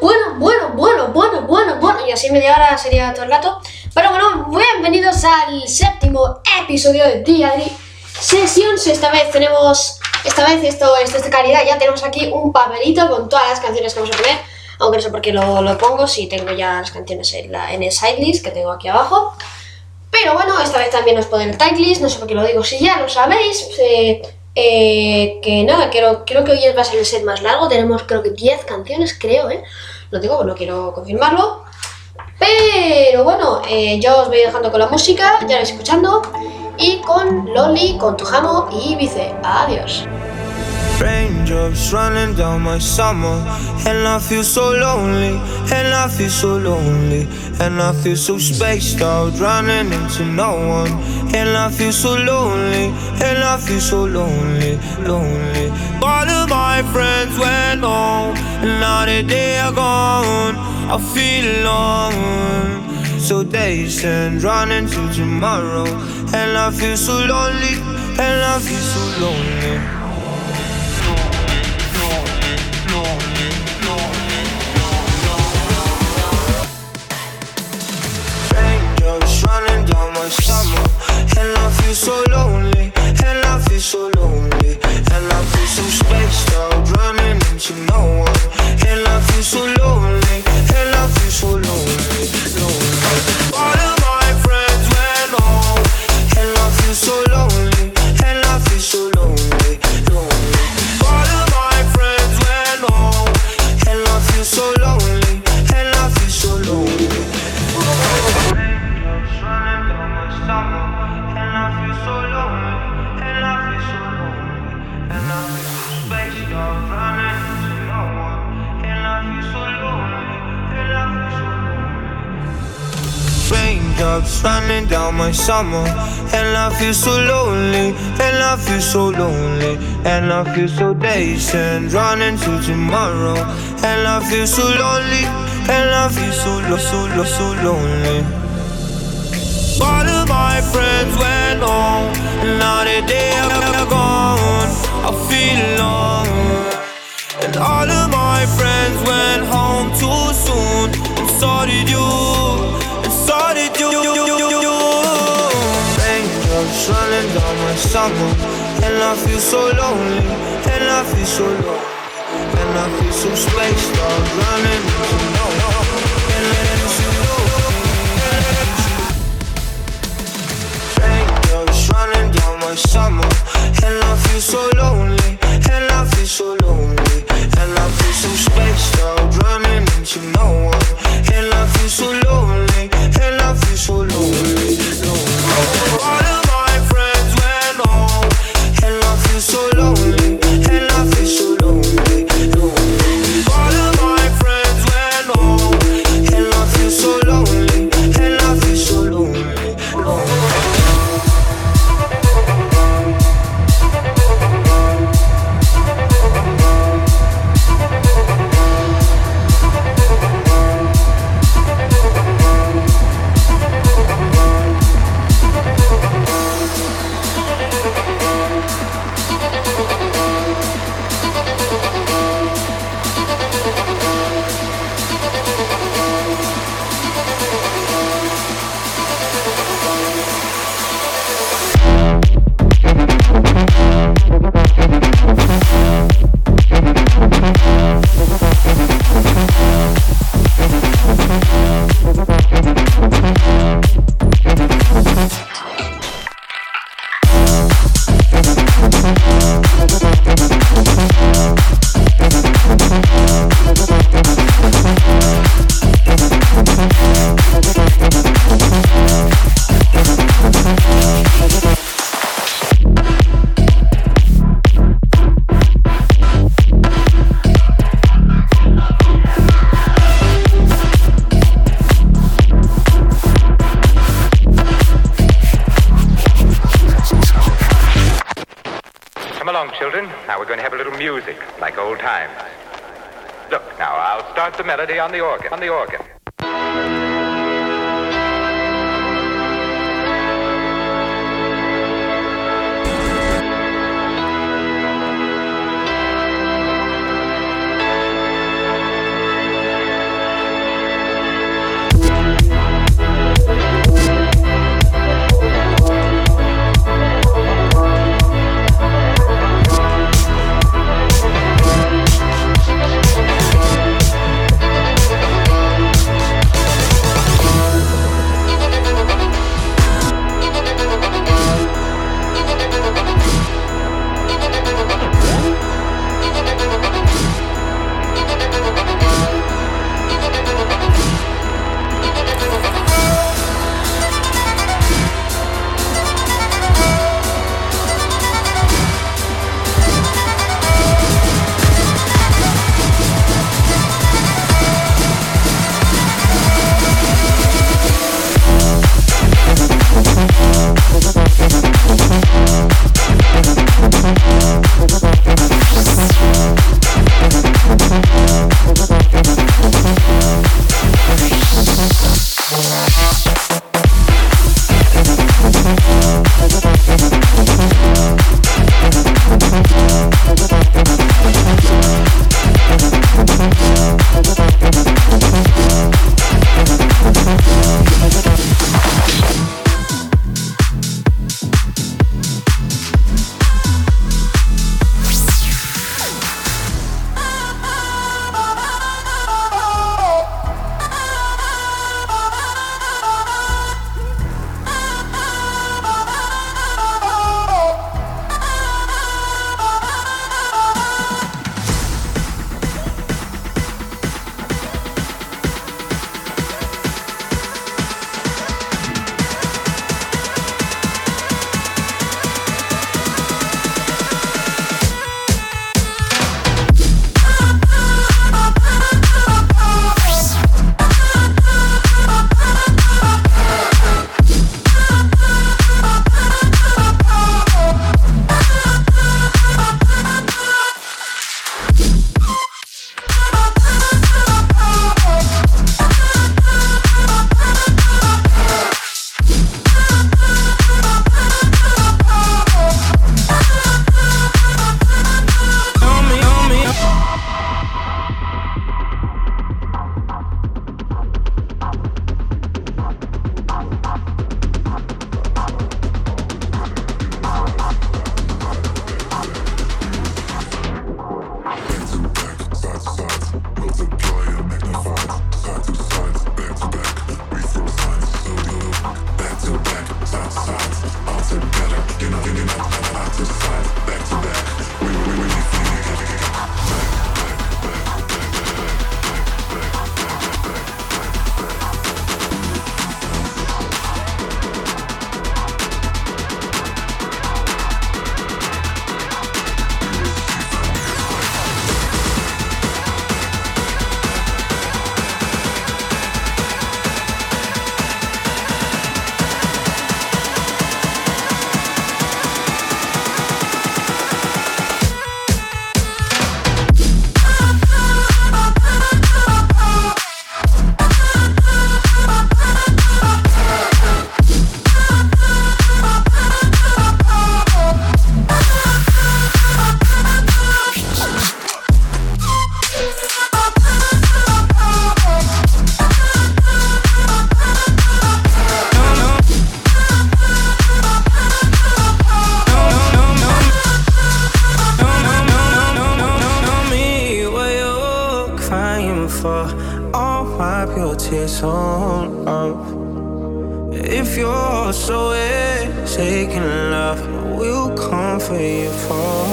bueno, bueno, bueno, bueno, bueno, bueno. Y así media hora sería todo el rato. Pero bueno, bienvenidos al séptimo episodio de Diary Sessions. Esta vez tenemos, esta vez esto, esto es de calidad. Ya tenemos aquí un papelito con todas las canciones que vamos a poner. Aunque no sé por qué lo, lo pongo, si tengo ya las canciones en, la, en el sidelist que tengo aquí abajo. Pero bueno, esta vez también os ponen el titlist, no sé por qué lo digo, si ya lo sabéis. Eh, eh, que nada, creo, creo que hoy va a ser el set más largo, tenemos creo que 10 canciones, creo, ¿eh? Lo digo, no quiero confirmarlo. Pero bueno, eh, yo os voy dejando con la música, ya vais escuchando. Y con Loli, con Tujamo y Vice. Adiós. Raindrops running down my summer, and I feel so lonely, and I feel so lonely, and I feel so spaced out, running into no one, and I feel so lonely, and I feel so lonely, lonely. All of my friends went home, and now that they are gone, I feel alone. So days and running to tomorrow, and I feel so lonely, and I feel so lonely. Summer And I feel so lonely. And I feel so lonely. And I feel so spaced out Running into no one. And I feel so lonely. And I feel so lonely, lonely. All of my friends went home. And I feel so lonely. And I feel so lonely, lonely Raindrops running down my summer, and I feel so lonely, and I feel so lonely, and I feel so dazed and running to tomorrow, and I feel so lonely, and I feel so lo so lo so lonely. All of my friends went home, and now that they are gone, I feel alone. And all of my friends went home too soon, and so did you, summer, and I feel so lonely, and I feel so lonely, and I feel so spaced out, running running down my summer. And I feel so lonely And I feel so lonely. And I feel so spaced out Running melody on the organ. On the organ. If you're so taking love, we'll come for you for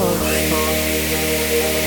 sure.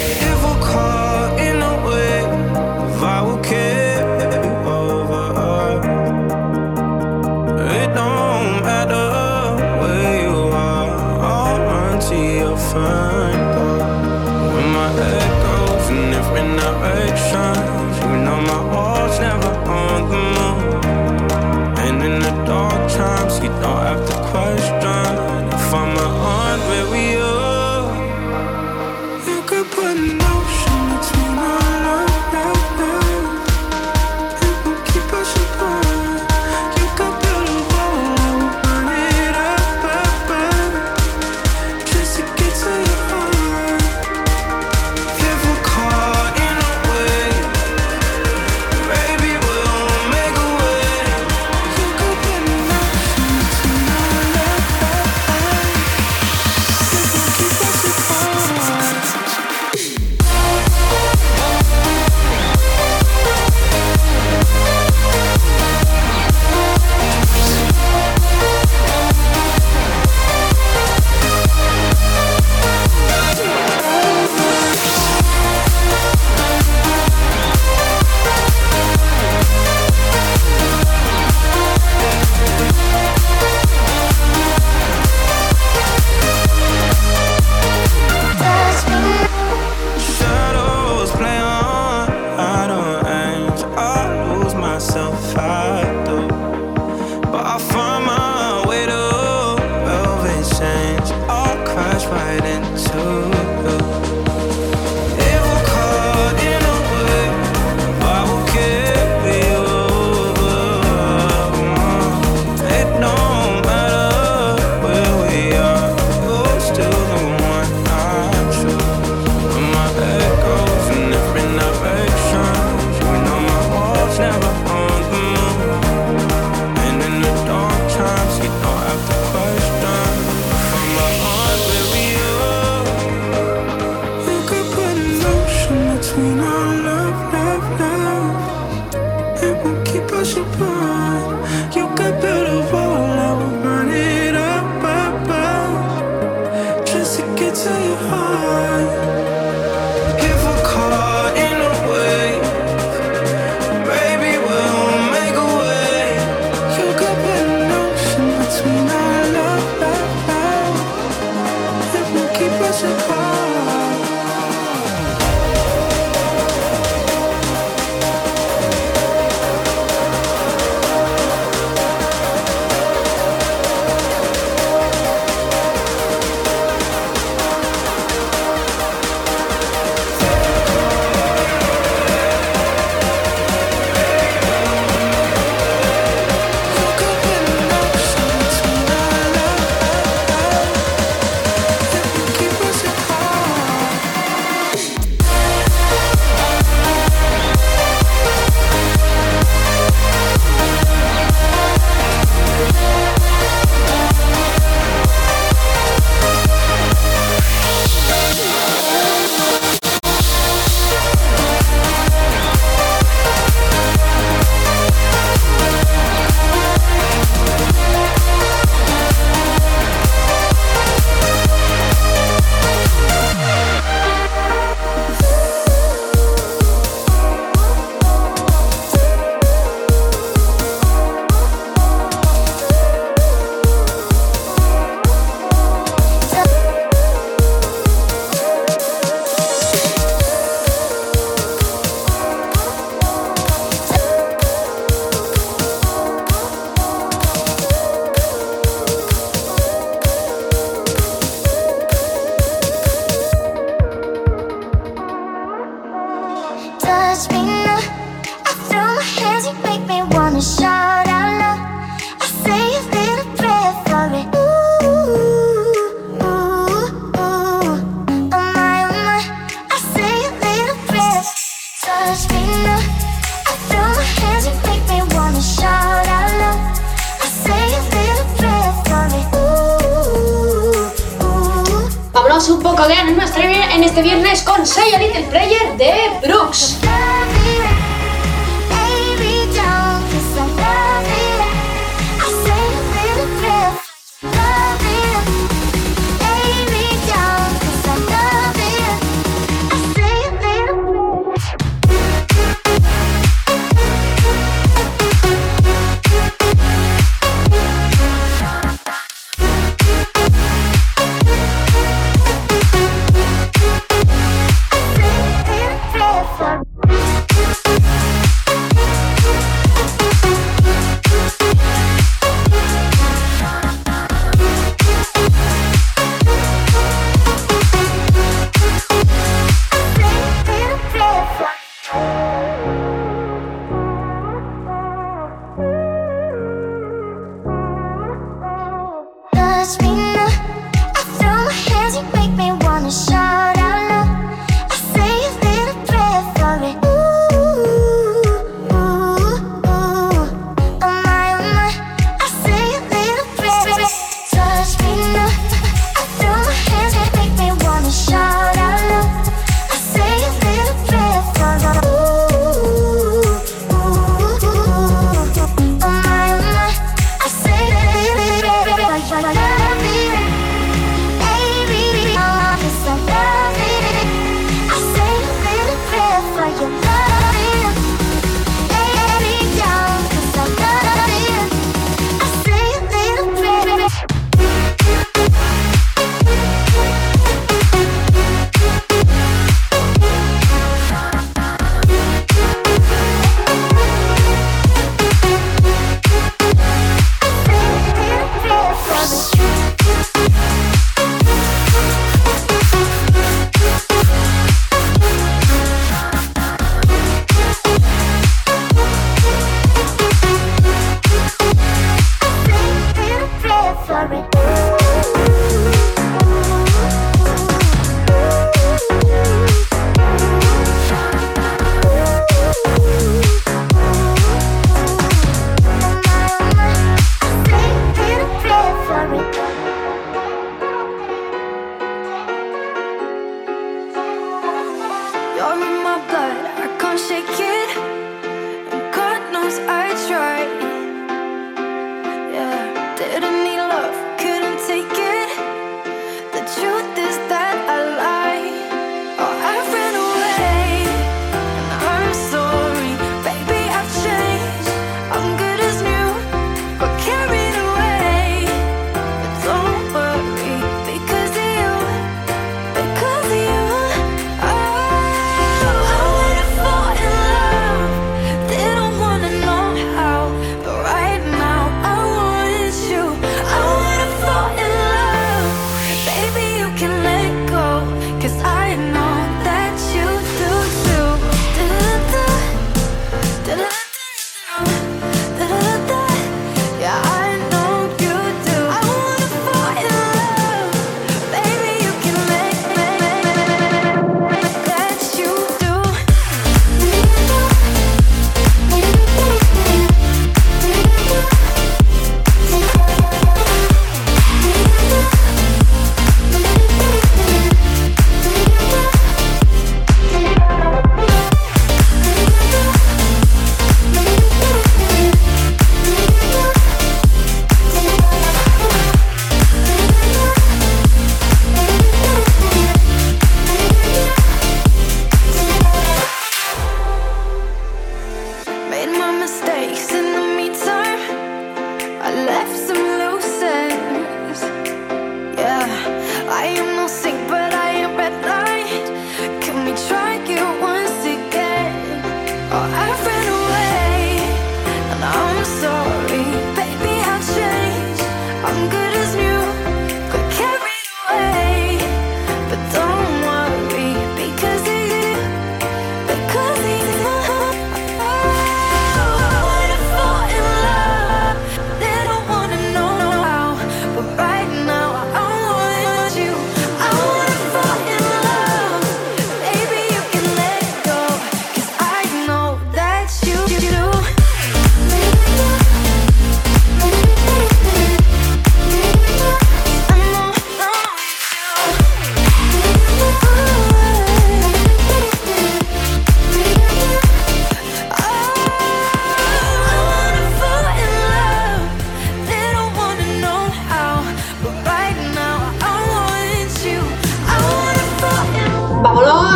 you can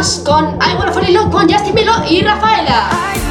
Con I Wanna Fall in Love con Justin Milo y Rafaela.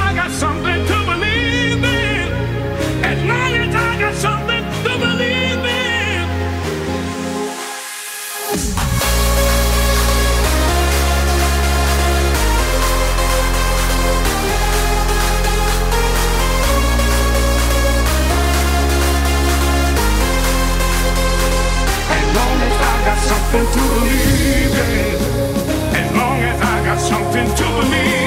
I something to believe in. As long as I got something to believe.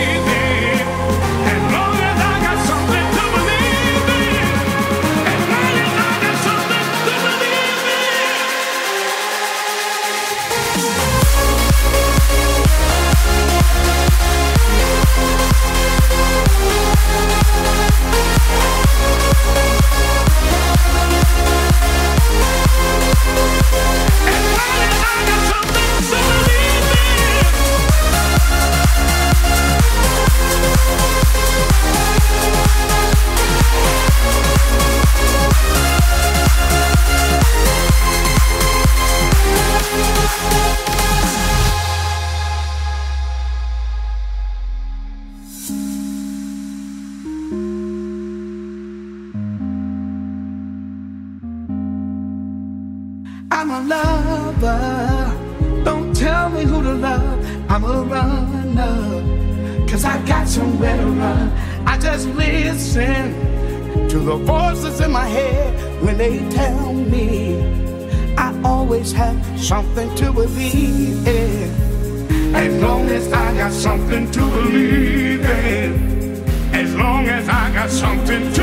got something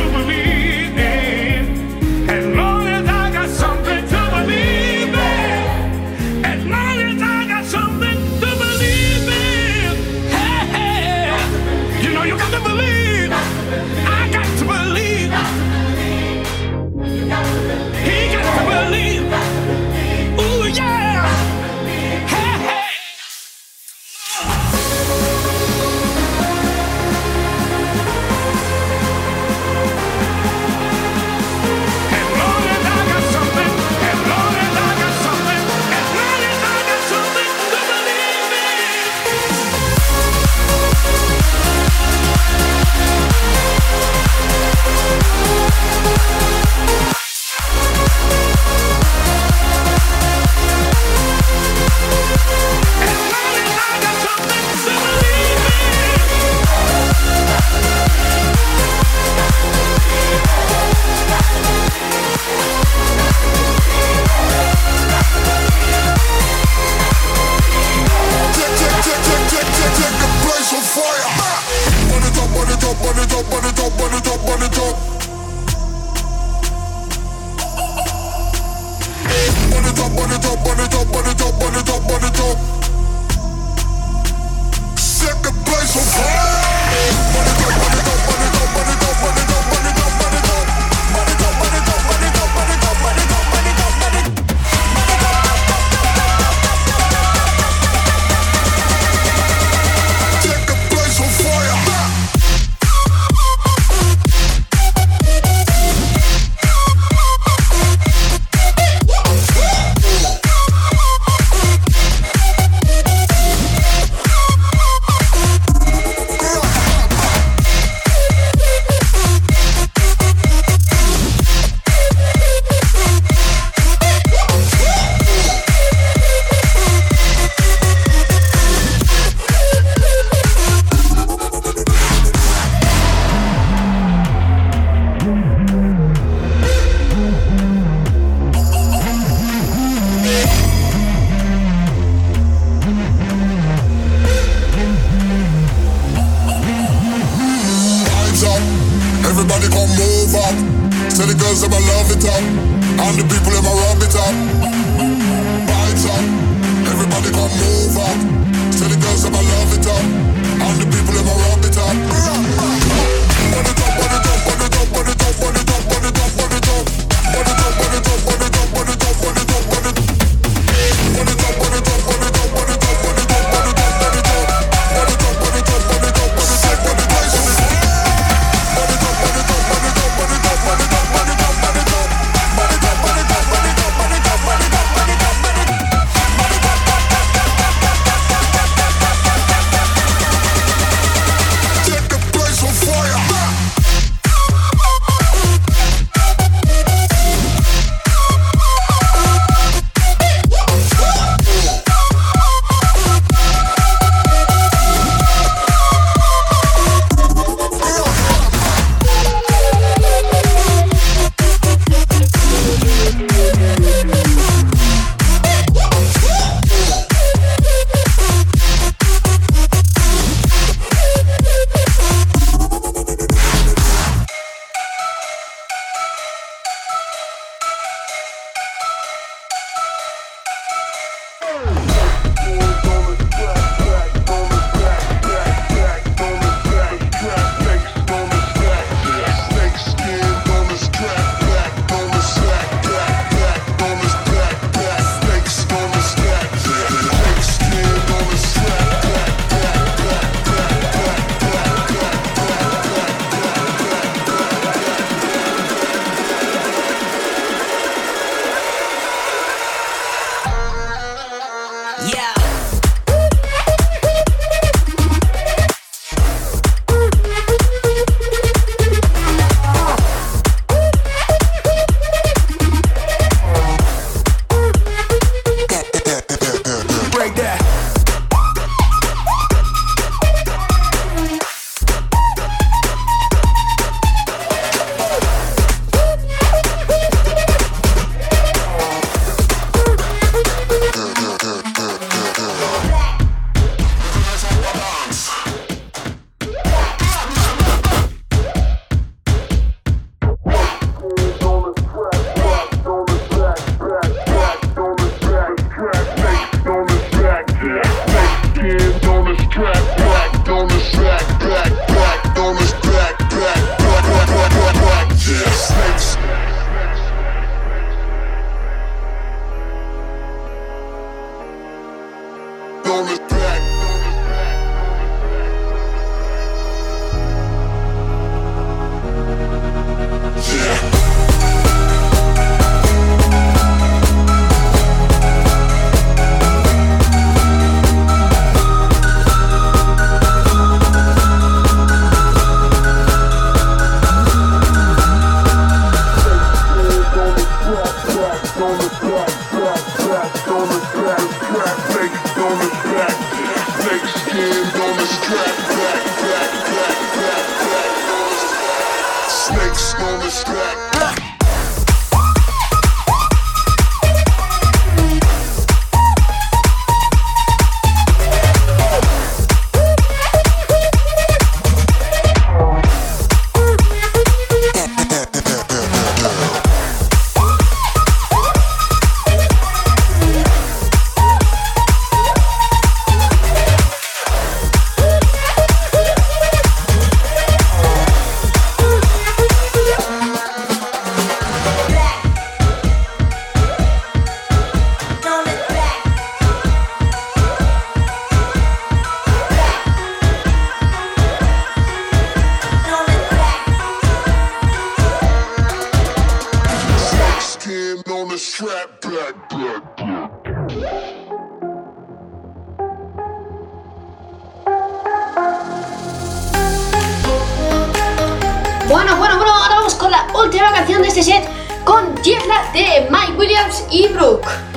Tierra de Mike Williams y Brooke.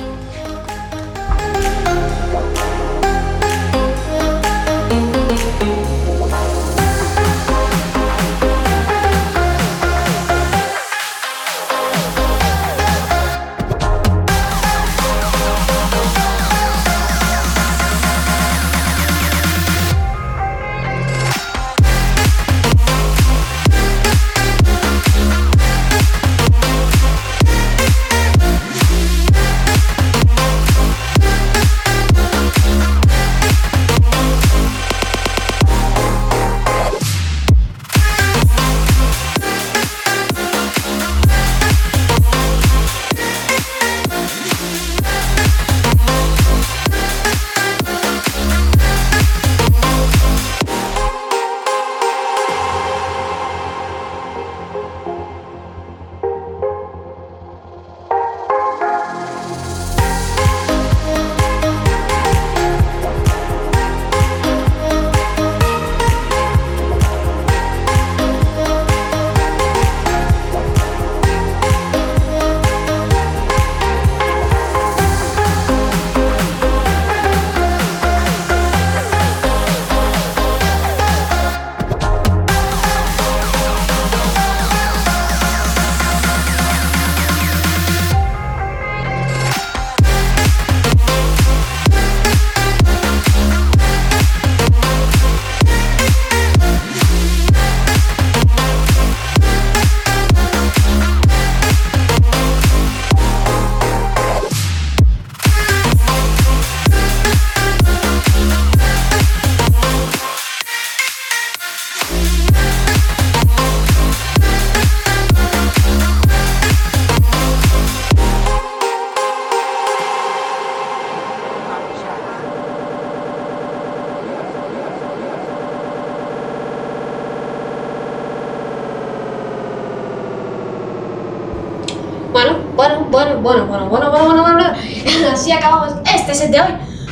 Acabamos este set de hoy.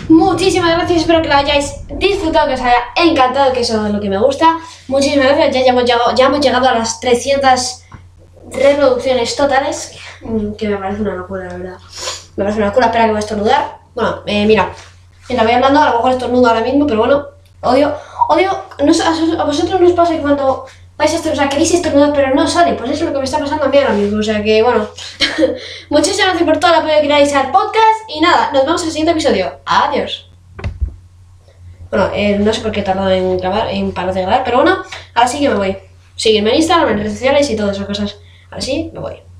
Muchísimas gracias, espero que lo hayáis disfrutado, que os haya encantado, que eso es lo que me gusta. Muchísimas gracias, ya, hemos, llegado, ya hemos llegado a las 300 reproducciones totales, que me parece una locura, la verdad. Me parece una locura, espera que voy a estornudar. Bueno, eh, mira, mientras voy hablando, a lo mejor estornudo ahora mismo, pero bueno, odio, odio, no, a, vosotros nos pasa que cuando vais a estornudar, o sea, queréis estornudar, pero no sale, pues eso es lo que me está pasando a mí ahora mismo, o sea que, bueno, muchísimas gracias por todo el apoyo que dais al podcast, y nada, nos vemos en el siguiente episodio. Adiós. Bueno, eh, no sé por qué he tardado en grabar, en parar de grabar, pero bueno, ahora sí que me voy. Sígueme en Instagram, en redes sociales y todas esas cosas. Ahora sí, me voy.